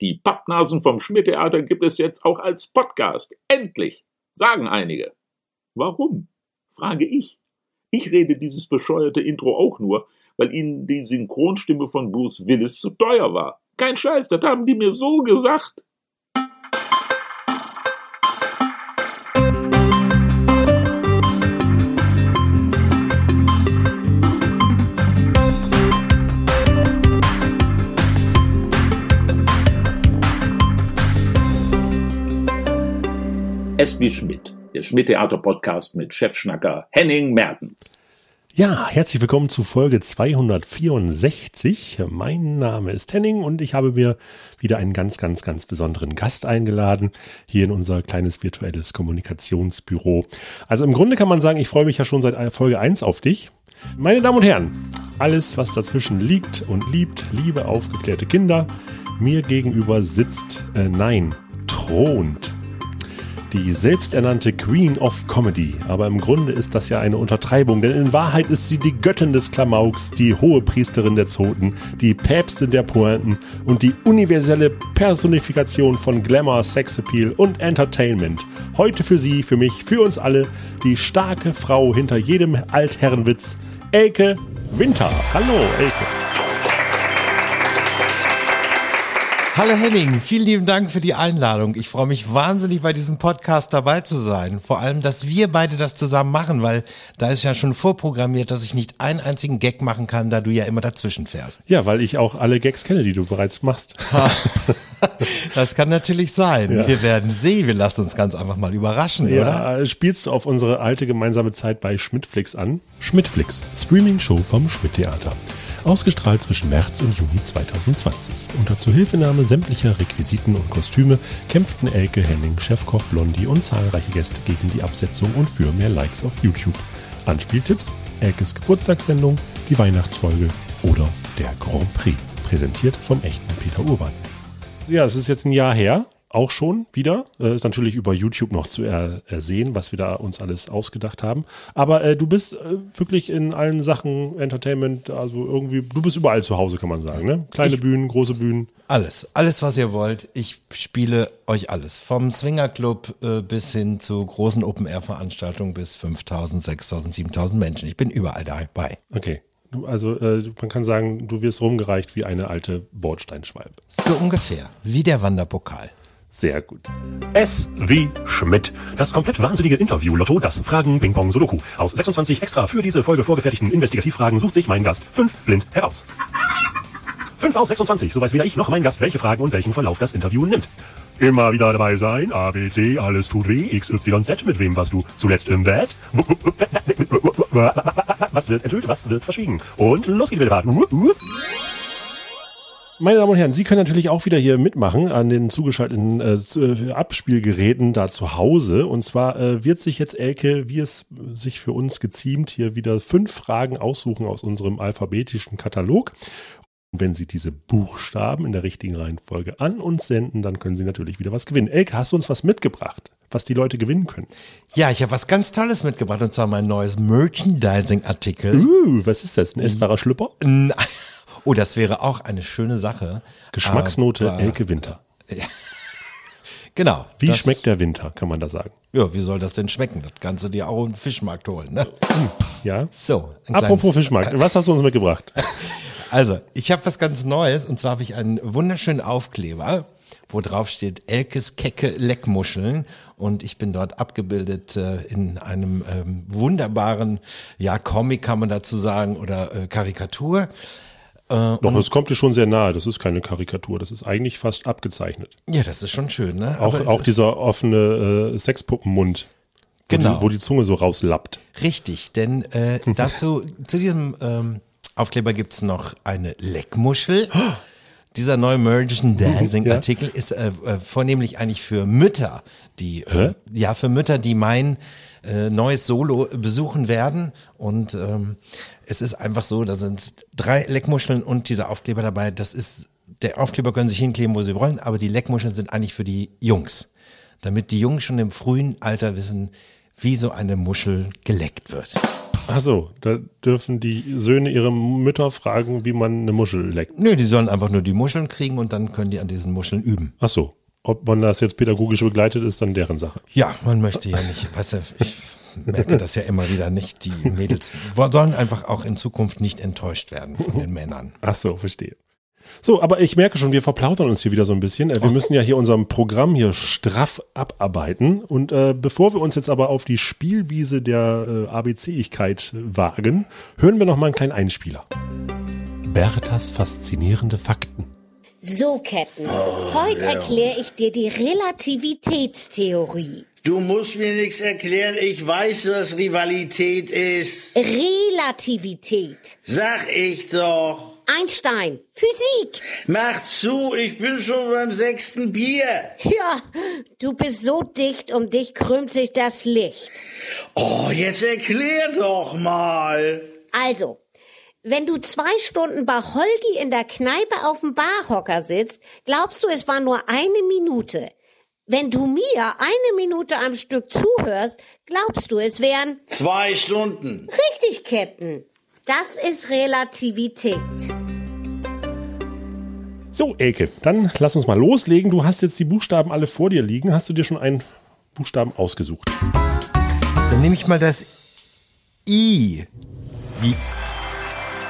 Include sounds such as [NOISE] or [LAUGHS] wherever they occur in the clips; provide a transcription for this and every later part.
Die Pappnasen vom Schmidt-Theater gibt es jetzt auch als Podcast. Endlich! Sagen einige. Warum? frage ich. Ich rede dieses bescheuerte Intro auch nur, weil ihnen die Synchronstimme von Bruce Willis zu teuer war. Kein Scheiß, das haben die mir so gesagt. S wie Schmidt, der Schmidt-Theater-Podcast mit Chefschnacker Henning Mertens. Ja, herzlich willkommen zu Folge 264. Mein Name ist Henning und ich habe mir wieder einen ganz, ganz, ganz besonderen Gast eingeladen, hier in unser kleines virtuelles Kommunikationsbüro. Also im Grunde kann man sagen, ich freue mich ja schon seit Folge 1 auf dich. Meine Damen und Herren, alles, was dazwischen liegt und liebt, liebe aufgeklärte Kinder, mir gegenüber sitzt, äh, nein, thront die selbsternannte Queen of Comedy. Aber im Grunde ist das ja eine Untertreibung, denn in Wahrheit ist sie die Göttin des Klamauks, die hohe Priesterin der Zoten, die Päpstin der Pointen und die universelle Personifikation von Glamour, Sexappeal und Entertainment. Heute für Sie, für mich, für uns alle, die starke Frau hinter jedem Altherrenwitz, Elke Winter. Hallo, Elke. Hallo Henning, vielen lieben Dank für die Einladung. Ich freue mich wahnsinnig bei diesem Podcast dabei zu sein. Vor allem, dass wir beide das zusammen machen, weil da ist ja schon vorprogrammiert, dass ich nicht einen einzigen Gag machen kann, da du ja immer dazwischen fährst. Ja, weil ich auch alle Gags kenne, die du bereits machst. [LAUGHS] das kann natürlich sein. Ja. Wir werden sehen. Wir lassen uns ganz einfach mal überraschen, ja, oder? Spielst du auf unsere alte gemeinsame Zeit bei Schmidtflix an? Schmidtflix, Streaming-Show vom Schmidt-Theater. Ausgestrahlt zwischen März und Juni 2020. Unter Zuhilfenahme sämtlicher Requisiten und Kostüme kämpften Elke Henning, Chefkoch Blondie und zahlreiche Gäste gegen die Absetzung und für mehr Likes auf YouTube. Anspieltipps, Elkes Geburtstagssendung, die Weihnachtsfolge oder der Grand Prix. Präsentiert vom echten Peter Urban. Ja, es ist jetzt ein Jahr her auch schon wieder. Äh, ist natürlich über YouTube noch zu er, ersehen, was wir da uns alles ausgedacht haben. Aber äh, du bist äh, wirklich in allen Sachen Entertainment, also irgendwie, du bist überall zu Hause, kann man sagen, ne? Kleine ich, Bühnen, große Bühnen. Alles, alles, was ihr wollt. Ich spiele euch alles. Vom Swingerclub äh, bis hin zu großen Open-Air-Veranstaltungen bis 5000, 6000, 7000 Menschen. Ich bin überall dabei. Okay. Also äh, man kann sagen, du wirst rumgereicht wie eine alte Bordsteinschwalbe. So ungefähr, wie der Wanderpokal. Sehr gut. S wie Schmidt. Das komplett wahnsinnige Interview Lotto, das Fragen Ping Pong Sudoku. Aus 26 extra für diese Folge vorgefertigten Investigativfragen sucht sich mein Gast fünf blind heraus. 5 aus 26, so weiß weder ich noch mein Gast, welche Fragen und welchen Verlauf das Interview nimmt. Immer wieder dabei sein, A, B, C, alles tut weh, X, Y, Z, mit wem warst du zuletzt im Bett? Was wird enthüllt, was wird verschwiegen? Und los geht's wieder. Meine Damen und Herren, Sie können natürlich auch wieder hier mitmachen an den zugeschalteten äh, äh, Abspielgeräten da zu Hause. Und zwar äh, wird sich jetzt Elke, wie es sich für uns geziemt, hier wieder fünf Fragen aussuchen aus unserem alphabetischen Katalog. Und wenn Sie diese Buchstaben in der richtigen Reihenfolge an uns senden, dann können Sie natürlich wieder was gewinnen. Elke, hast du uns was mitgebracht, was die Leute gewinnen können? Ja, ich habe was ganz Tolles mitgebracht und zwar mein neues Merchandising-Artikel. Uh, was ist das? Ein essbarer Schlüpper? Nein. Oh, das wäre auch eine schöne Sache. Geschmacksnote aber, Elke Winter. Ja. Genau. Wie das, schmeckt der Winter, kann man da sagen? Ja, wie soll das denn schmecken? Das kannst du dir auch im Fischmarkt holen, ne? Ja. So. Apropos Fischmarkt, [LAUGHS] was hast du uns mitgebracht? Also, ich habe was ganz Neues und zwar habe ich einen wunderschönen Aufkleber, wo drauf steht Elkes kecke Leckmuscheln und ich bin dort abgebildet äh, in einem ähm, wunderbaren, ja, Comic kann man dazu sagen oder äh, Karikatur. Äh, Doch, es kommt dir schon sehr nahe. Das ist keine Karikatur. Das ist eigentlich fast abgezeichnet. Ja, das ist schon schön, ne? auch, auch dieser offene äh, Sexpuppenmund. Genau. Wo die, wo die Zunge so rauslappt. Richtig, denn äh, [LAUGHS] dazu, zu diesem ähm, Aufkleber gibt's noch eine Leckmuschel. [GASPS] Dieser neue Merchandising-Artikel ja. ist äh, äh, vornehmlich eigentlich für Mütter, die äh, ja für Mütter, die mein äh, neues Solo besuchen werden und ähm, es ist einfach so, da sind drei Leckmuscheln und dieser Aufkleber dabei. Das ist, der Aufkleber können sich hinkleben, wo sie wollen, aber die Leckmuscheln sind eigentlich für die Jungs. Damit die Jungs schon im frühen Alter wissen, wie so eine Muschel geleckt wird. Ach so, da dürfen die Söhne ihre Mütter fragen, wie man eine Muschel leckt. Nö, die sollen einfach nur die Muscheln kriegen und dann können die an diesen Muscheln üben. Ach so. Ob man das jetzt pädagogisch begleitet, ist dann deren Sache. Ja, man möchte ja nicht, weißt du, ich merke das ja immer wieder nicht. Die Mädels sollen einfach auch in Zukunft nicht enttäuscht werden von den [LAUGHS] Männern. Ach so, verstehe. So, aber ich merke schon, wir verplaudern uns hier wieder so ein bisschen. Äh, Wir müssen ja hier unserem Programm hier straff abarbeiten. Und äh, bevor wir uns jetzt aber auf die Spielwiese der äh, ABC-igkeit wagen, hören wir noch mal einen kleinen Einspieler. Berthas faszinierende Fakten. So, Captain. Heute erkläre ich dir die Relativitätstheorie. Du musst mir nichts erklären, ich weiß, was Rivalität ist. Relativität. Sag ich doch. Einstein. Physik. Mach zu, ich bin schon beim sechsten Bier. Ja, du bist so dicht, um dich krümmt sich das Licht. Oh, jetzt erklär doch mal. Also, wenn du zwei Stunden bei Holgi in der Kneipe auf dem Barhocker sitzt, glaubst du, es war nur eine Minute. Wenn du mir eine Minute am Stück zuhörst, glaubst du, es wären Zwei Stunden. richtig, Captain. Das ist Relativität. So, Elke, dann lass uns mal loslegen. Du hast jetzt die Buchstaben alle vor dir liegen. Hast du dir schon einen Buchstaben ausgesucht? Dann nehme ich mal das I wie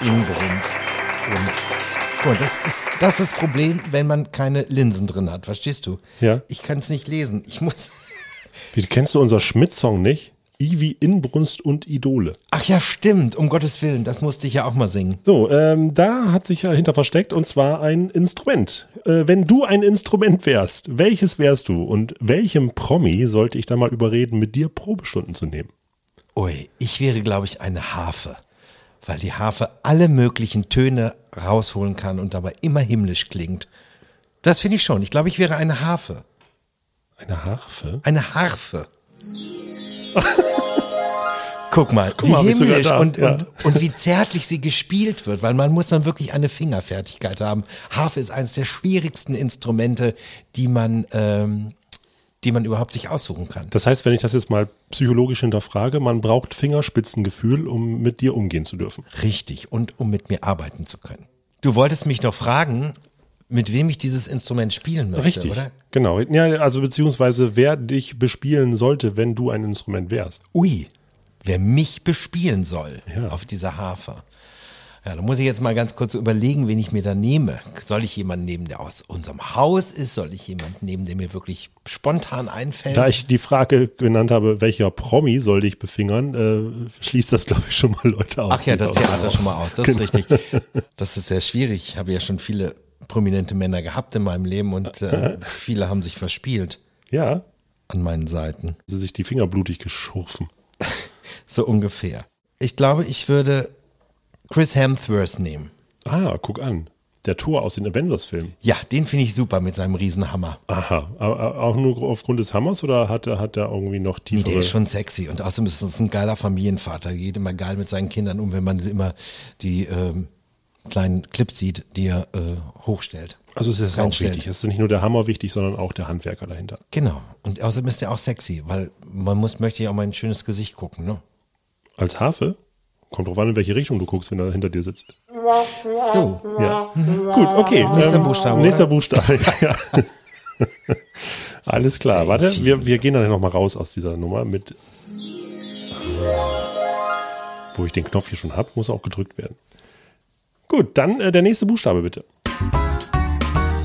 Inbrunst. Und guck mal, das ist, das ist das Problem, wenn man keine Linsen drin hat. Verstehst du? Ja. Ich kann es nicht lesen. Ich muss. Wie, kennst du unser Schmidt-Song nicht? I wie Inbrunst und Idole. Ach ja, stimmt. Um Gottes Willen. Das musste ich ja auch mal singen. So, ähm, da hat sich ja hinter versteckt und zwar ein Instrument. Äh, wenn du ein Instrument wärst, welches wärst du und welchem Promi sollte ich da mal überreden, mit dir Probestunden zu nehmen? Ui, ich wäre, glaube ich, eine Harfe. Weil die Harfe alle möglichen Töne rausholen kann und dabei immer himmlisch klingt. Das finde ich schon. Ich glaube, ich wäre eine Harfe. Eine Harfe? Eine Harfe. [LAUGHS] Guck mal, Guck mal, wie himmlisch und, ja. und, und wie zärtlich sie gespielt wird, weil man muss dann wirklich eine Fingerfertigkeit haben. Harfe ist eines der schwierigsten Instrumente, die man, ähm, die man überhaupt sich aussuchen kann. Das heißt, wenn ich das jetzt mal psychologisch hinterfrage, man braucht Fingerspitzengefühl, um mit dir umgehen zu dürfen. Richtig. Und um mit mir arbeiten zu können. Du wolltest mich doch fragen, mit wem ich dieses Instrument spielen möchte, Richtig, oder? genau. Ja, also beziehungsweise wer dich bespielen sollte, wenn du ein Instrument wärst. Ui, wer mich bespielen soll Ja. auf dieser Harfe. Ja, da muss ich jetzt mal ganz kurz überlegen, wen ich mir da nehme. Soll ich jemanden nehmen, der aus unserem Haus ist? Soll ich jemanden nehmen, der mir wirklich spontan einfällt? Da ich die Frage genannt habe, welcher Promi soll dich befingern, äh, schließt das, glaube ich, schon mal Leute aus. Ach ja, das Theater schon mal aus. Das ist richtig. Das ist sehr schwierig. Ich habe ja schon viele prominente Männer gehabt in meinem Leben und äh, [LAUGHS] viele haben sich verspielt Ja, an meinen Seiten. sie sich die Finger blutig geschurfen. [LAUGHS] So ungefähr. Ich glaube, ich würde Chris Hemsworth nehmen. Ah, guck an. Der Tor aus den Avengers-Filmen. Ja, den finde ich super mit seinem Riesenhammer. Aha, aber auch nur aufgrund des Hammers oder hat er, hat er irgendwie noch tiefere... Der ist schon sexy und außerdem ist es ein geiler Familienvater. Geht immer geil mit seinen Kindern um, wenn man immer die ähm, kleinen Clips sieht, die er äh, hochstellt. also es ist auch wichtig. Es ist nicht nur der Hammer wichtig, sondern auch der Handwerker dahinter. Genau. Und außerdem ist er auch sexy, weil man muss, möchte ja auch mal ein schönes Gesicht gucken, ne? Als Harfe? Kommt drauf an, in welche Richtung du guckst, wenn er hinter dir sitzt. So, Ja. Gut, okay. Nächster Buchstabe, Nächster Buchstabe. [LAUGHS] ja. Alles klar. Warte, wir, wir gehen dann nochmal raus aus dieser Nummer mit. Wo ich den Knopf hier schon habe, muss er auch gedrückt werden. Gut, dann äh, der nächste Buchstabe bitte.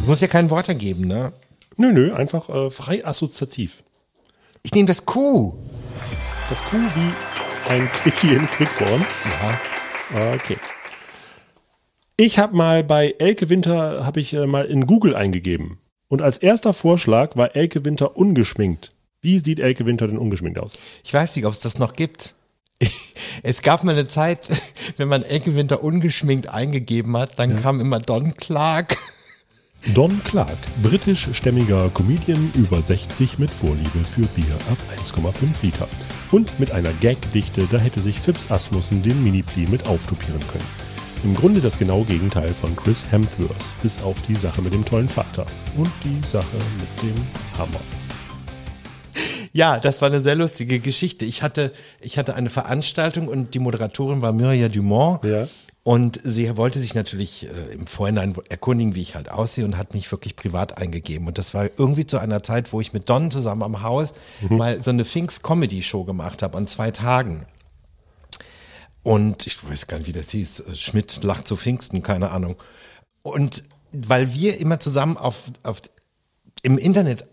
es muss ja kein Wort ergeben, ne? Nö, nö, einfach äh, frei assoziativ. Ich nehme das Q. Das Q wie ein Quickie in Quickborn. Ja. Okay. Ich habe mal bei Elke Winter, habe ich äh, mal in Google eingegeben. Und als erster Vorschlag war Elke Winter ungeschminkt. Wie sieht Elke Winter denn ungeschminkt aus? Ich weiß nicht, ob es das noch gibt. [LAUGHS] Es gab mal eine Zeit, [LAUGHS] wenn man Elke Winter ungeschminkt eingegeben hat, dann kam immer Don Clark. [LAUGHS] Don Clark, britischstämmiger Comedian über 60 mit Vorliebe für Bier ab 1,5 Liter. Und mit einer Gagdichte, da hätte sich Phipps Asmussen den Mini-Pli mit auftupieren können. Im Grunde das genaue Gegenteil von Chris Hemsworth, bis auf die Sache mit dem tollen Vater und die Sache mit dem Hammer. Ja, das war eine sehr lustige Geschichte. Ich hatte, ich hatte eine Veranstaltung und die Moderatorin war Myria Dumont. Ja. Und sie wollte sich natürlich äh, im Vorhinein erkundigen, wie ich halt aussehe und hat mich wirklich privat eingegeben. Und das war irgendwie zu einer Zeit, wo ich mit Don zusammen am Haus mal so eine Pfingst-Comedy-Show gemacht habe an zwei Tagen. Und ich weiß gar nicht, wie das hieß. Äh, Schmidt lacht zu Pfingsten, keine Ahnung. Und weil wir immer zusammen auf, auf, im Internet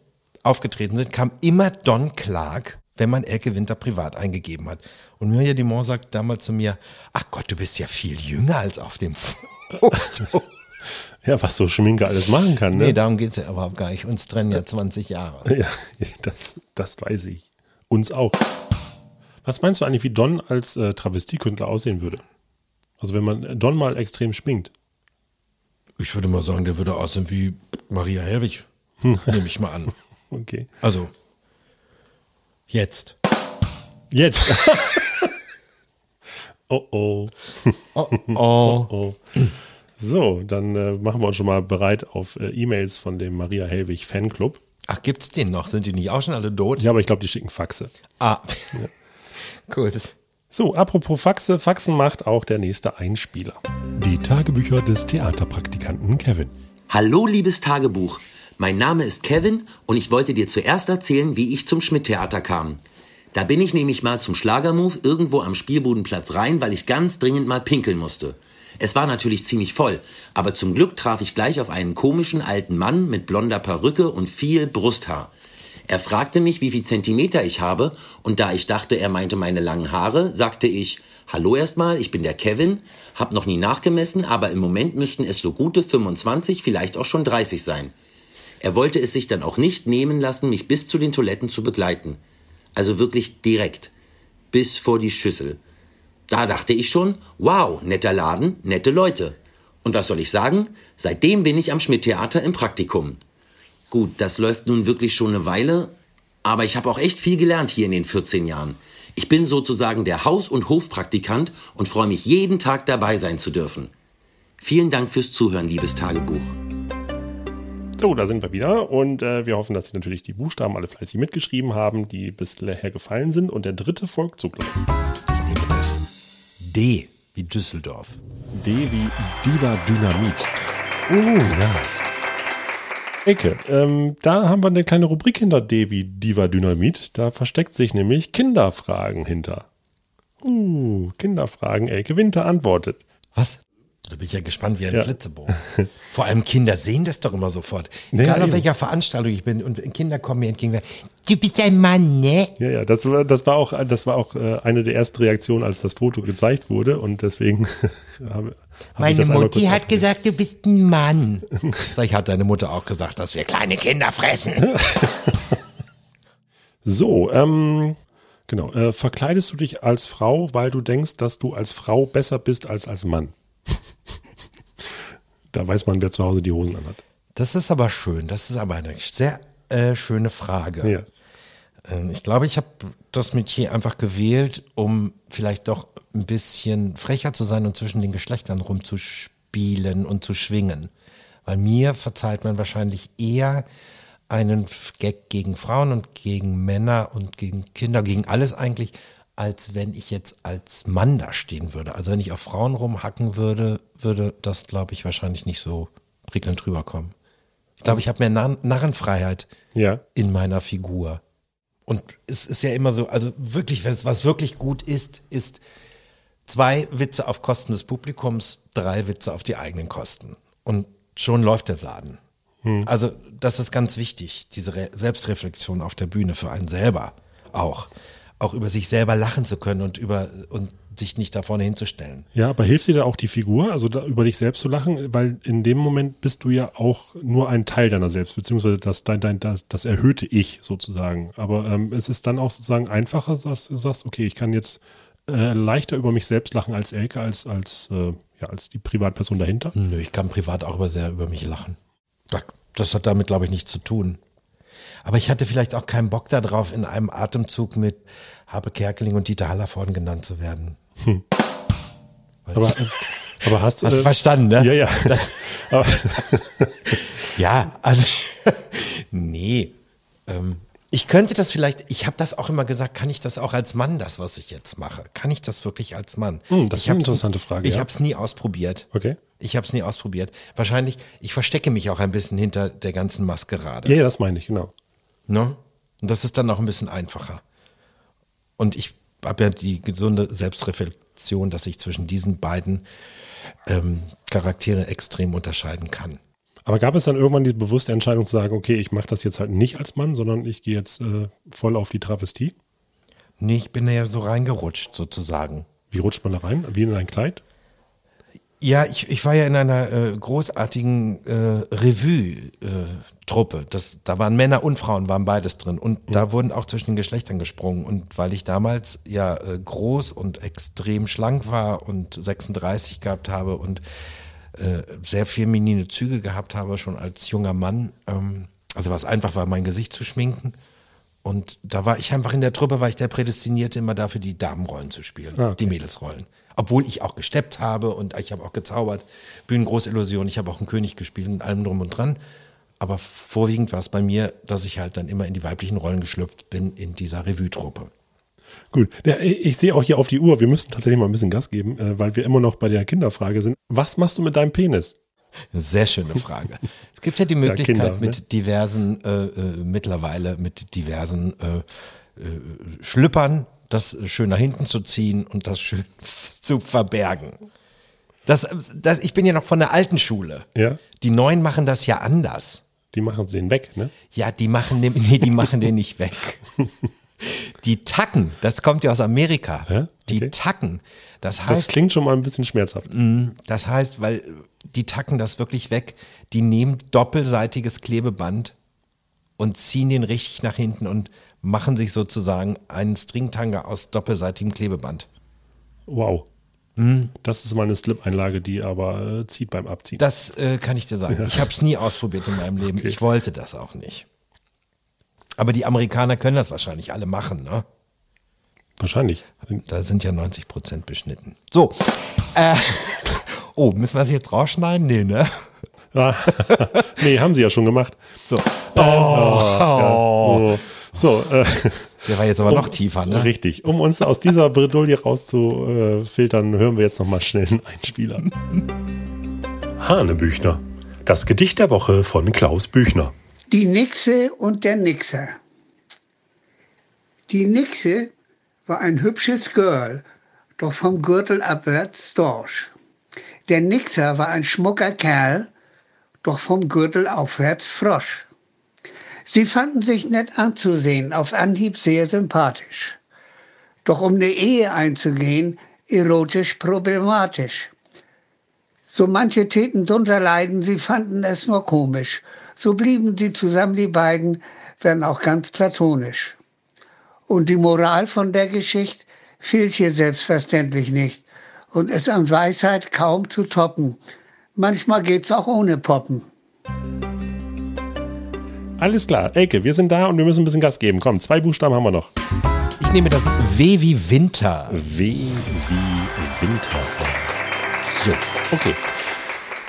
aufgetreten sind, kam immer Don Clark, wenn man Elke Winter privat eingegeben hat. Und Mirja Dumont sagt damals zu mir, ach Gott, du bist ja viel jünger als auf dem Foto. [LAUGHS] Ja, was so Schminke alles machen kann, ne? nee, darum geht's ja überhaupt gar nicht. Uns trennen ja 20 Jahre. [LAUGHS] Ja, das, das weiß ich. Uns auch. Was meinst du eigentlich, wie Don als äh, Travestiekünstler aussehen würde? Also wenn man Don mal extrem schminkt. Ich würde mal sagen, der würde aussehen wie Maria Helwig. Nehme ich mal an. [LAUGHS] Okay. Also, jetzt. Jetzt. [LAUGHS] oh oh. [LAUGHS] Oh, Oh. So, dann äh, machen wir uns schon mal bereit auf äh, E-Mails von dem Maria Hellwig Fanclub. Ach, gibt's den noch? Sind die nicht auch schon alle tot? Ja, aber ich glaube, die schicken Faxe. Ah. [LAUGHS] Gut. So, apropos Faxe, Faxen macht auch der nächste Einspieler. Die Tagebücher des Theaterpraktikanten Kevin. Hallo, liebes Tagebuch. Mein Name ist Kevin und ich wollte dir zuerst erzählen, wie ich zum Schmidt-Theater kam. Da bin ich nämlich mal zum Schlagermove irgendwo am Spielbudenplatz rein, weil ich ganz dringend mal pinkeln musste. Es war natürlich ziemlich voll, aber zum Glück traf ich gleich auf einen komischen alten Mann mit blonder Perücke und viel Brusthaar. Er fragte mich, wie viel Zentimeter ich habe, und da ich dachte, er meinte meine langen Haare, sagte ich, Hallo erstmal, ich bin der Kevin, hab noch nie nachgemessen, aber im Moment müssten es so gute 25, vielleicht auch schon 30 sein. Er wollte es sich dann auch nicht nehmen lassen, mich bis zu den Toiletten zu begleiten. Also wirklich direkt. Bis vor die Schüssel. Da dachte ich schon, wow, netter Laden, nette Leute. Und was soll ich sagen? Seitdem bin ich am Schmidt-Theater im Praktikum. Gut, das läuft nun wirklich schon eine Weile, aber ich habe auch echt viel gelernt hier in den 14 Jahren. Ich bin sozusagen der Haus- und Hofpraktikant und freue mich jeden Tag dabei sein zu dürfen. Vielen Dank fürs Zuhören, liebes Tagebuch. So, da sind wir wieder und äh, wir hoffen, dass Sie natürlich die Buchstaben alle fleißig mitgeschrieben haben, die bisher gefallen sind. Und der dritte folgt sogleich. Ich nehme das D wie Düsseldorf. D wie Diva Dynamit. Oh, ja. Ecke. Ähm, da haben wir eine kleine Rubrik hinter D wie Diva Dynamit. Da versteckt sich nämlich Kinderfragen hinter. Uh, Kinderfragen. Elke Winter antwortet. Was? Da bin ich ja gespannt wie ein Ja. Flitzebogen. Vor allem Kinder sehen das doch immer sofort. Egal auf eben. welcher Veranstaltung ich bin und Kinder kommen mir entgegen. Du bist ein Mann, ne? Ja, ja, das war, das war auch, das war auch äh, eine der ersten Reaktionen, als das Foto gezeigt wurde und deswegen [LAUGHS] habe ich Meine Mutti hat gesagt, du bist ein Mann. Sag ich, hat deine Mutter auch gesagt, dass wir kleine Kinder fressen. [LAUGHS] So, ähm, genau. Äh, verkleidest du dich als Frau, weil du denkst, dass du als Frau besser bist als als Mann? Da weiß man, wer zu Hause die Hosen anhat. Das ist aber schön. Das ist aber eine sehr äh, schöne Frage. Ja. Ähm, Ich glaube, ich habe das Metier einfach gewählt, um vielleicht doch ein bisschen frecher zu sein und zwischen den Geschlechtern rumzuspielen und zu schwingen. Weil mir verzeiht man wahrscheinlich eher einen Gag gegen Frauen und gegen Männer und gegen Kinder, gegen alles eigentlich, als wenn ich jetzt als Mann da stehen würde. Also wenn ich auf Frauen rumhacken würde, würde das, glaube ich, wahrscheinlich nicht so prickelnd rüberkommen. Ich glaube, ich habe mehr Narren Narrenfreiheit Ja. in meiner Figur. Und es ist ja immer so, also wirklich, wenn es was wirklich gut ist, ist zwei Witze auf Kosten des Publikums, drei Witze auf die eigenen Kosten. Und schon läuft der Laden. Also das ist ganz wichtig, diese Re Selbstreflexion auf der Bühne für einen selber auch. Auch über sich selber lachen zu können und über und sich nicht da vorne hinzustellen. Ja, aber hilft dir da auch die Figur, also da über dich selbst zu lachen? Weil in dem Moment bist du ja auch nur ein Teil deiner selbst, beziehungsweise das, dein, dein, das, das erhöhte Ich sozusagen. Aber ähm, es ist dann auch sozusagen einfacher, dass du sagst, okay, ich kann jetzt äh, leichter über mich selbst lachen als Elke, als, als, äh, ja, als die Privatperson dahinter. Nö, ich kann privat auch über sehr über mich lachen. Das hat damit, glaube ich, nichts zu tun. Aber ich hatte vielleicht auch keinen Bock darauf, in einem Atemzug mit Habe Kerkeling und Dieter Hallervorden genannt zu werden. Aber, äh, aber hast du. Hast du äh, verstanden, ne? Ja, ja. [LAUGHS] aber, [LAUGHS] Ja, also [LAUGHS] nee. Ähm, Ich könnte das vielleicht, ich habe das auch immer gesagt, kann ich das auch als Mann, das, was ich jetzt mache? Kann ich das wirklich als Mann? Hm, das ist ich eine hab's- interessante Frage, Ich ja. habe es nie ausprobiert. Okay. Ich habe es nie ausprobiert. Wahrscheinlich, ich verstecke mich auch ein bisschen hinter der ganzen Maskerade. Ja, ja, das meine ich, genau. Ne? Und das ist dann auch ein bisschen einfacher. Und ich habe ja die gesunde Selbstreflexion, dass ich zwischen diesen beiden ähm, Charaktere extrem unterscheiden kann. Aber gab es dann irgendwann die bewusste Entscheidung zu sagen, okay, ich mache das jetzt halt nicht als Mann, sondern ich gehe jetzt äh, voll auf die Travestie? Nee, ich bin da ja so reingerutscht sozusagen. Wie rutscht man da rein? Wie in ein Kleid? Ja, ich, ich war ja in einer äh, großartigen äh, Revue-Truppe. das da waren Männer und Frauen, waren beides drin. Und da wurden auch zwischen den Geschlechtern gesprungen. Und weil ich damals ja äh, groß und extrem schlank war und 36 gehabt habe und äh, sehr feminine Züge gehabt habe, schon als junger Mann, ähm, also was einfach war, mein Gesicht zu schminken. Und da war ich einfach in der Truppe, war ich der Prädestinierte, immer dafür die Damenrollen zu spielen, Ah, okay. die Mädelsrollen. Obwohl ich auch gesteppt habe und ich habe auch gezaubert, Bühnengroßillusion, ich habe auch einen König gespielt und allem drum und dran. Aber vorwiegend war es bei mir, dass ich halt dann immer in die weiblichen Rollen geschlüpft bin in dieser Revue-Truppe. Gut. Ja, ich sehe auch hier auf die Uhr, wir müssen tatsächlich mal ein bisschen Gas geben, äh, weil wir immer noch bei der Kinderfrage sind. Was machst du mit deinem Penis? Sehr schöne Frage. [LAUGHS] Es gibt ja die Möglichkeit Kinder, ne? mit diversen, äh, äh, mittlerweile mit diversen äh, äh, Schlüppern, das schön nach hinten zu ziehen und das schön [LAUGHS] zu verbergen. Das, das, ich bin ja noch von der alten Schule. Ja. Die Neuen machen das ja anders. Die machen den weg, ne? Ja, die machen den, nee, die machen den nicht weg. [LAUGHS] Die Tacken, das kommt ja aus Amerika. Hä? Die Okay. Tacken, das Das heißt, klingt schon mal ein bisschen schmerzhaft. das heißt, weil die tacken das wirklich weg, die nehmen doppelseitiges Klebeband und ziehen den richtig nach hinten und machen sich sozusagen einen Stringtanga aus doppelseitigem Klebeband. Wow. Hm. Das ist mal eine Slip-Einlage, die aber äh, zieht beim Abziehen. Das äh, kann ich dir sagen. Ich habe es nie ausprobiert in meinem Leben. Ich wollte das auch nicht. Aber die Amerikaner können das wahrscheinlich alle machen, ne? Wahrscheinlich. Da sind ja 90 Prozent beschnitten. So. Äh, [LAUGHS] oh, müssen wir das jetzt rausschneiden? Nee, ne? Ah, [LAUGHS] nee, haben sie ja schon gemacht. So. Oh. So, äh, Der war jetzt aber noch tiefer, ne? richtig. Um uns aus dieser Bredouille rauszufiltern, hören wir jetzt noch mal schnell einen Einspieler. [LAUGHS] Hanebüchner. Das Gedicht der Woche von Klaus Büchner. Die Nixe und der Nixer. Die Nixe war ein hübsches Girl, doch vom Gürtel abwärts Storch. Der Nixer war ein schmucker Kerl, doch vom Gürtel aufwärts Frosch. Sie fanden sich nett anzusehen, auf Anhieb sehr sympathisch. Doch um eine Ehe einzugehen, erotisch problematisch. So manche täten drunter leiden, sie fanden es nur komisch. So blieben sie zusammen, die beiden, wenn auch ganz platonisch. Und die Moral von der Geschichte fehlt hier selbstverständlich nicht und ist an Weisheit kaum zu toppen. Manchmal geht's auch ohne Poppen. Alles klar, Elke, wir sind da und wir müssen ein bisschen Gas geben. Komm, zwei Buchstaben haben wir noch. Ich nehme das W wie Winter. W wie Winter. So, okay.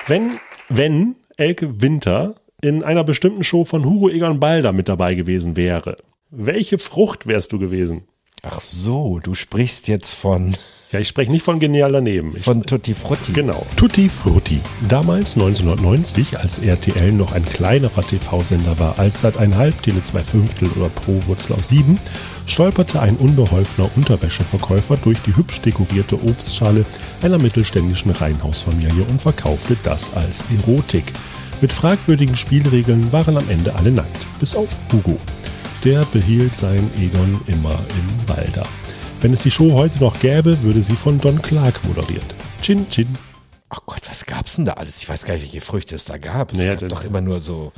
Wenn, wenn Elke Winter in einer bestimmten Show von Hugo Egon Balder mit dabei gewesen wäre, welche Frucht wärst du gewesen? Ach so, du sprichst jetzt von, Ja, ich spreche nicht von genial daneben. Ich von Tutti Frutti. Genau. Tutti Frutti. Damals 1990, als RTL noch ein kleinerer TV-Sender war als seit einhalb, Tele 2 Fünftel oder Pro Wurzel aus sieben, stolperte ein unbeholfener Unterwäscheverkäufer durch die hübsch dekorierte Obstschale einer mittelständischen Reihenhausfamilie und verkaufte das als Erotik. Mit fragwürdigen Spielregeln waren am Ende alle nackt, bis auf Hugo. Der behielt sein Egon immer im Walder. Wenn es die Show heute noch gäbe, würde sie von Don Clark moderiert. Chin Chin. Ach Gott, was gab's denn da alles? Ich weiß gar nicht, welche Früchte es da gab. Es Naja, gab doch immer nur so.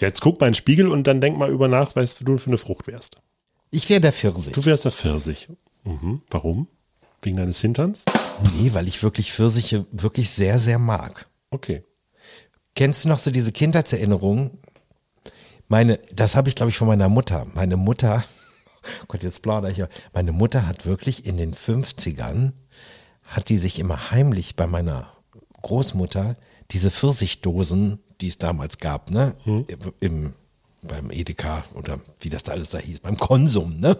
Jetzt guck mal in den Spiegel und dann denk mal über nach, was du für eine Frucht wärst. Ich wäre der Pfirsich. Du wärst der Pfirsich. Mhm. Warum? Wegen deines Hinterns? Nee, weil ich wirklich Pfirsiche wirklich sehr, sehr mag. Okay. Kennst du noch so diese Kindheitserinnerungen? Meine, das habe ich glaube ich von meiner Mutter. Meine Mutter, [LAUGHS] Gott, jetzt plaudere ich ja. Meine Mutter hat wirklich in den 50ern, hat die sich immer heimlich bei meiner Großmutter diese Pfirsichdosen, die es damals gab, ne, im beim Edeka oder wie das da alles da hieß, beim Konsum, ne?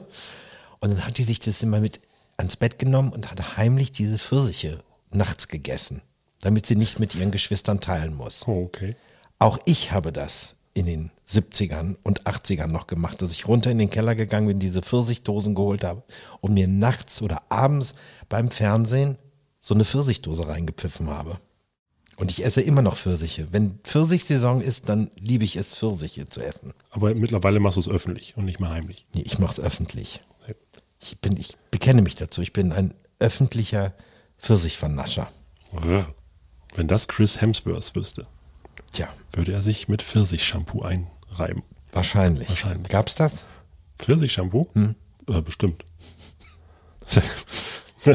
Und dann hat die sich das immer mit ans Bett genommen und hat heimlich diese Pfirsiche nachts gegessen, damit sie nicht mit ihren Geschwistern teilen muss. Oh, okay. Auch ich habe das in den 70ern und 80ern noch gemacht, dass ich runter in den Keller gegangen bin, diese Pfirsichdosen geholt habe und mir nachts oder abends beim Fernsehen so eine Pfirsichdose reingepfiffen habe. Und ich esse immer noch Pfirsiche. Wenn Pfirsichsaison ist, dann liebe ich es, Pfirsiche zu essen. Aber mittlerweile machst du es öffentlich und nicht mehr heimlich. Nee, ich mache es öffentlich. Ich, bin, ich bekenne mich dazu. Ich bin ein öffentlicher Pfirsichvernascher. Wenn das Chris Hemsworth wüsste, Tja, würde er sich mit Pfirsich-Shampoo einreiben. wahrscheinlich. Wahrscheinlich. Gab's das? Pfirsich-Shampoo? Äh, bestimmt. [LAUGHS]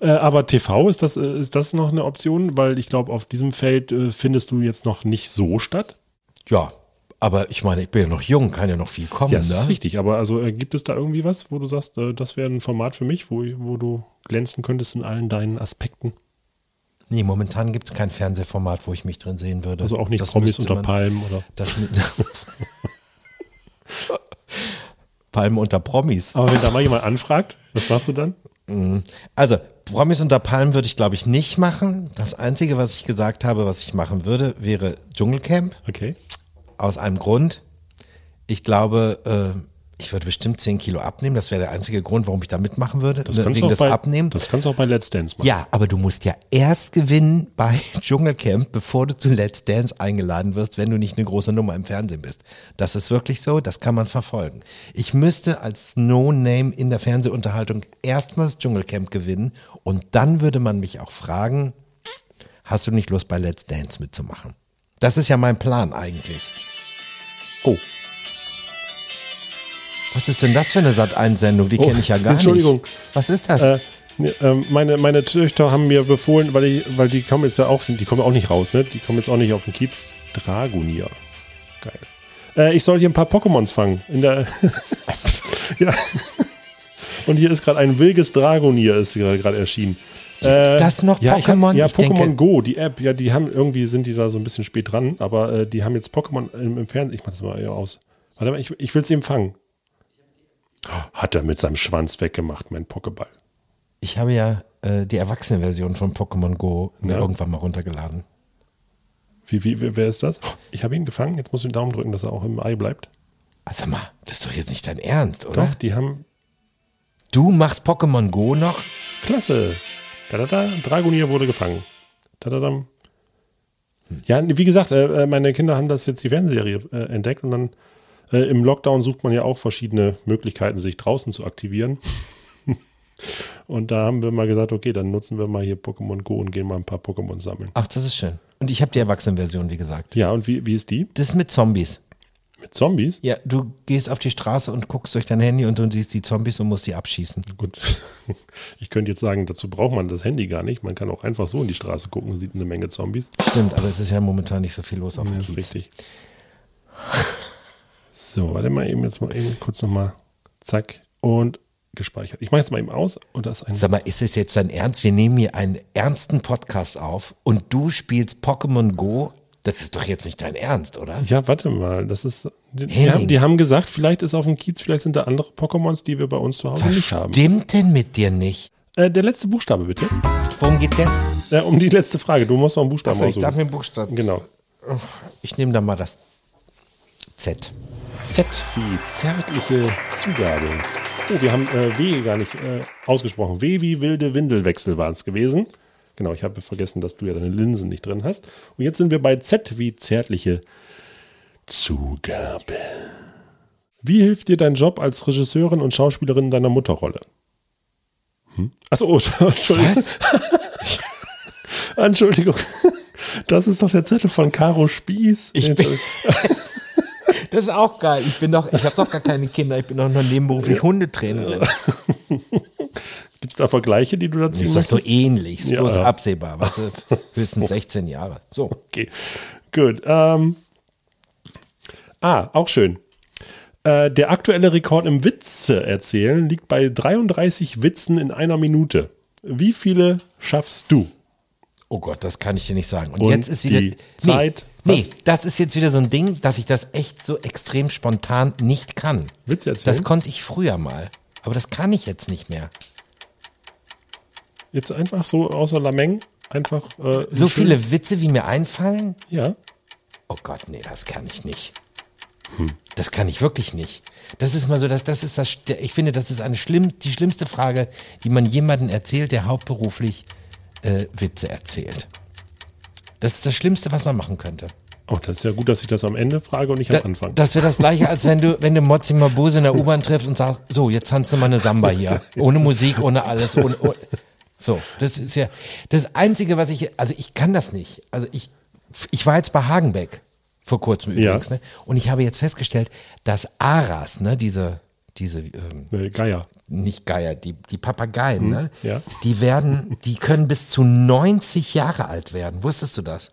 äh, aber TV, ist das, äh, ist das noch eine Option? Weil ich glaube, auf diesem Feld äh, findest du jetzt noch nicht so statt. Ja, aber ich meine, ich bin ja noch jung, kann ja noch viel kommen. Ja, das ne? ist richtig. Aber also äh, gibt es da irgendwie was, wo du sagst, das wäre ein Format für mich, wo, wo du glänzen könntest in allen deinen Aspekten? Nee, momentan gibt's kein Fernsehformat, wo ich mich drin sehen würde. Also auch nicht Das Promis unter man- Palmen oder. Das [LAUGHS] Palmen unter Promis. Aber wenn da mal jemand anfragt, was machst du dann? Also, Promis unter Palmen würde ich, glaube ich, nicht machen. Das Einzige, was ich gesagt habe, was ich machen würde, wäre Dschungelcamp. Okay. Aus einem Grund. Ich glaube, äh, ich würde bestimmt 10 Kilo abnehmen. Das wäre der einzige Grund, warum ich da mitmachen würde. Das kannst, du wegen auch des bei, Abnehmen. das kannst du auch bei Let's Dance machen. Ja, aber du musst ja erst gewinnen bei [LAUGHS] Dschungelcamp, bevor du zu Let's Dance eingeladen wirst, wenn du nicht eine große Nummer im Fernsehen bist. Das ist wirklich so, das kann man verfolgen. Ich müsste als No-Name in der Fernsehunterhaltung erstmals Dschungelcamp gewinnen und dann würde man mich auch fragen, hast du nicht Lust bei Let's Dance mitzumachen? Das ist ja mein Plan eigentlich. Oh, Was ist denn das für eine Sat-1-Sendung? Die Oh, kenne ich ja gar Entschuldigung. nicht. Was ist das? Äh, ne, ähm, meine, meine Töchter haben mir befohlen, weil, ich, weil die kommen jetzt ja auch, die kommen auch nicht raus, ne? Die kommen jetzt auch nicht auf den Kiez. Dragonier. Geil. Äh, ich soll hier ein paar Pokémons fangen. In der [LAUGHS] ja. Und hier ist gerade ein wildes Dragonier, ist gerade erschienen. Gibt's das noch, ja, ich hab- Pokémon? ja, Pokémon Go, die App, ja, die haben irgendwie sind die da so ein bisschen spät dran, aber äh, die haben jetzt Pokémon im, im Fernsehen. Ich mach das mal hier aus. Warte mal, ich, ich will es ihm fangen. Hat er mit seinem Schwanz weggemacht, mein Pokéball. Ich habe ja äh, die Erwachsene-Version von Pokémon Go mir Ja. irgendwann mal runtergeladen. Wie, wie, wer- wer ist das? Ich habe ihn gefangen. Jetzt muss ich den Daumen drücken, dass er auch im Ei bleibt. Also mal, das ist doch jetzt nicht dein Ernst, oder? Doch, die haben. Du machst Pokémon Go noch? Klasse. Da, da, da. Dragonier wurde gefangen. Da, da, da. Ja, wie gesagt, äh, äh, meine Kinder haben das jetzt die Fernsehserie äh, entdeckt und dann äh, im Lockdown sucht man ja auch verschiedene Möglichkeiten, sich draußen zu aktivieren. [LAUGHS] und da haben wir mal gesagt, okay, dann nutzen wir mal hier Pokémon Go und gehen mal ein paar Pokémon sammeln. Ach, das ist schön. Und ich habe die Erwachsene-Version, wie gesagt. Ja, und wie, wie ist die? Das ist mit Zombies. Mit Zombies? Ja, du gehst auf die Straße und guckst durch dein Handy und du siehst die Zombies und musst die abschießen. Gut, [LAUGHS] ich könnte jetzt sagen, dazu braucht man das Handy gar nicht. Man kann auch einfach so in die Straße gucken und sieht eine Menge Zombies. Stimmt, aber es ist ja momentan nicht so viel los auf Ja, dem das ist Kiez. richtig. [LAUGHS] So, warte mal eben, jetzt mal eben kurz nochmal, zack, und gespeichert. Ich mache jetzt mal eben aus und das ist ein. Sag mal, ist es jetzt dein Ernst? Wir nehmen hier einen ernsten Podcast auf und du spielst Pokémon Go? Das ist doch jetzt nicht dein Ernst, oder? Ja, warte mal, das ist. Die, die, haben, die haben gesagt, vielleicht ist auf dem Kiez, vielleicht sind da andere Pokémons, die wir bei uns zu Hause Was nicht haben. stimmt denn mit dir nicht? Äh, der letzte Buchstabe bitte. Worum geht's jetzt? Äh, um die letzte Frage. Du musst noch einen Buchstaben Achso, ich darf aussuchen. mir einen Buchstaben. Genau. Ich nehme dann mal das Z. Z wie zärtliche Zugabe. Oh, wir haben äh, W gar nicht äh, ausgesprochen. W wie wilde Windelwechsel waren es gewesen. Genau, ich habe vergessen, dass du ja deine Linsen nicht drin hast. Und jetzt sind wir bei Z wie zärtliche Zugabe. Wie hilft dir dein Job als Regisseurin und Schauspielerin deiner Mutterrolle? Hm? Achso, oh, [LAUGHS] Entschuldigung. Was? [LAUGHS] Entschuldigung. Das ist doch der Zettel von Caro Spieß. Ich bin- [LAUGHS] Das ist auch geil. Ich bin doch, ich habe doch gar keine Kinder. Ich bin doch nur nebenberuflich Hundetrainerin. [LAUGHS] Gibt es da Vergleiche, die du da ziehen Ist doch so möchtest? ähnlich, ist Ja. bloß absehbar. Weißt du, [LAUGHS] höchstens 16 Jahre. So. Okay, gut. Ähm, ah, auch schön. Äh, der aktuelle Rekord im Witze erzählen liegt bei 33 Witzen in einer Minute. Wie viele schaffst du? Oh Gott, das kann ich dir nicht sagen. Und, Und jetzt ist wieder die Zeit Nee, Was? das ist jetzt wieder so ein Ding, dass ich das echt so extrem spontan nicht kann. Witze erzählen? Das konnte ich früher mal. Aber das kann ich jetzt nicht mehr. Jetzt einfach so außer Lameng, einfach. Äh, So viele Witze, wie mir einfallen? Ja. Oh Gott, nee, das kann ich nicht. Das kann ich wirklich nicht. Das ist mal so, das, das ist das, ich finde, das ist eine schlimm, die schlimmste Frage, die man jemandem erzählt, der hauptberuflich äh, Witze erzählt. Das ist das Schlimmste, was man machen könnte. Oh, das ist ja gut, dass ich das am Ende frage und nicht Da, am Anfang. das wäre das gleiche, als wenn du, wenn du Mozzi Mabuse in der U-Bahn triffst und sagst, so, jetzt tanzt du mal eine Samba hier. Ohne Musik, ohne alles, ohne, ohne. So, das ist ja das Einzige, was ich, also ich kann das nicht. Also ich, ich war jetzt bei Hagenbeck vor kurzem Ja. übrigens, ne? Und ich habe jetzt festgestellt, dass Aras, ne, diese, diese, ähm, Äh, Geier. Nicht Geier, die, die Papageien, ne? ja. Die werden, die können bis zu 90 Jahre alt werden. Wusstest du das?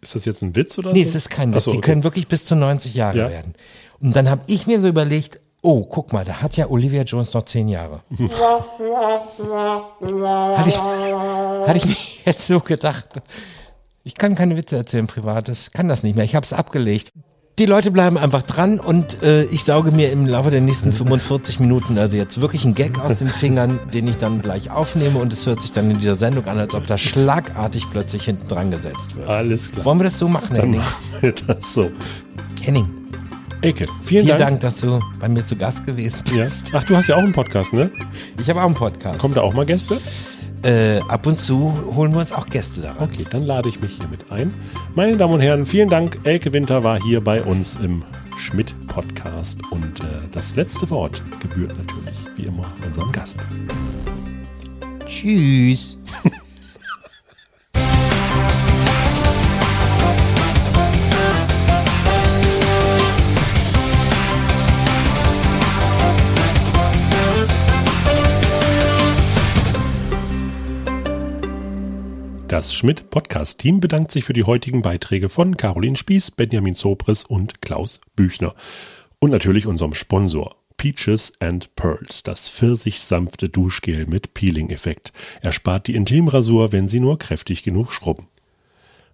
Ist das jetzt ein Witz oder Nee, so? es ist kein Witz. so, Die okay. können wirklich bis zu 90 Jahre Ja. werden. Und dann habe ich mir so überlegt, oh, guck mal, da hat ja Olivia Jones noch 10 Jahre. hatte, ich, hatte ich mir [LAUGHS] jetzt so gedacht, ich kann keine Witze erzählen privat, das kann das nicht mehr. Ich habe es abgelegt. Die Leute bleiben einfach dran und äh, ich sauge mir im Laufe der nächsten 45 Minuten also jetzt wirklich einen Gag aus den Fingern, [LAUGHS] den ich dann gleich aufnehme und es hört sich dann in dieser Sendung an, als ob da schlagartig plötzlich hinten dran gesetzt wird. Alles klar. Wollen wir das so machen, Dann Henning? machen wir das so. Henning, Elke, vielen, vielen Dank. Dank, dass du bei mir zu Gast gewesen Ja. bist. Ach, du hast ja auch einen Podcast, ne? Ich habe auch einen Podcast. Kommen da auch mal Gäste? Äh, ab und zu holen wir uns auch Gäste daran. Okay, dann lade ich mich hiermit ein. Meine Damen und Herren, vielen Dank. Elke Winter war hier bei uns im Schmidt-Podcast. Und äh, das letzte Wort gebührt natürlich, wie immer, unserem Gast. Tschüss. [LAUGHS] Das Schmidt-Podcast-Team bedankt sich für die heutigen Beiträge von Caroline Spieß, Benjamin Zopris und Klaus Büchner. Und natürlich unserem Sponsor Peaches and Pearls, das pfirsichsanfte Duschgel mit Peeling-Effekt. Erspart die Intimrasur, wenn Sie nur kräftig genug schrubben.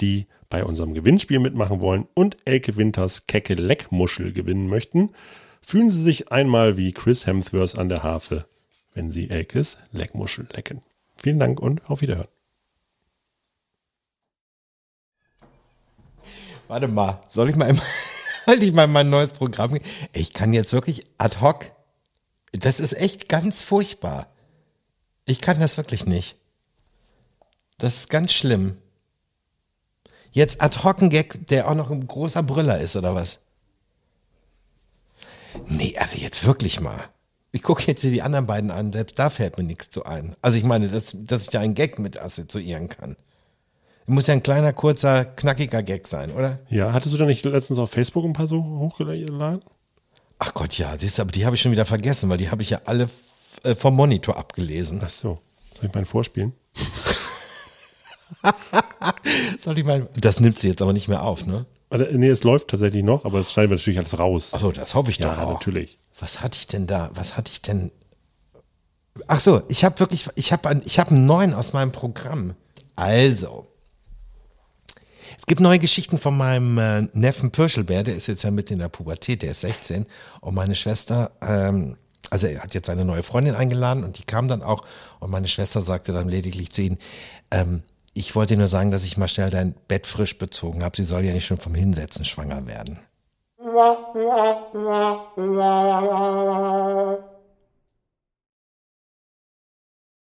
die bei unserem Gewinnspiel mitmachen wollen und Elke Winters kecke Leckmuschel gewinnen möchten. Fühlen Sie sich einmal wie Chris Hemsworth an der Harfe, wenn Sie Elkes Leckmuschel lecken. Vielen Dank und auf Wiederhören. Warte mal, soll ich mal, soll [LAUGHS] ich mal mein neues Programm? Ich kann jetzt wirklich ad hoc. Das ist echt ganz furchtbar. Ich kann das wirklich nicht. Das ist ganz schlimm. Jetzt ad hoc ein Gag, der auch noch ein großer Brüller ist, oder was? Nee, also jetzt wirklich mal. Ich gucke jetzt hier die anderen beiden an, selbst da fällt mir nichts zu ein. Also ich meine, dass, dass ich da einen Gag mit assoziieren kann. Muss ja ein kleiner, kurzer, knackiger Gag sein, oder? Ja, hattest du da nicht letztens auf Facebook ein paar so hochgeladen? Ach Gott, ja, das, aber die habe ich schon wieder vergessen, weil die habe ich ja alle äh, vom Monitor abgelesen. Ach so. Soll ich meinen vorspielen? [LAUGHS] [LAUGHS] Soll ich mal? Das nimmt sie jetzt aber nicht mehr auf, ne? Warte, Nee, es läuft tatsächlich noch, aber das schneiden wir natürlich alles raus. Ach so, das hoffe ich ja, doch auch. natürlich. Was hatte ich denn da? Was hatte ich denn? Ach so, ich habe wirklich, ich habe, ein- ich habe einen neuen aus meinem Programm. Also, es gibt neue Geschichten von meinem äh, Neffen Pürschelbär, der ist jetzt ja mit in der Pubertät, der ist 16. Und meine Schwester, ähm, also er hat jetzt eine neue Freundin eingeladen und die kam dann auch. Und meine Schwester sagte dann lediglich zu ihm, ähm, ich wollte nur sagen, dass ich mal schnell dein Bett frisch bezogen habe. Sie soll ja nicht schon vom Hinsetzen schwanger werden. [LAUGHS]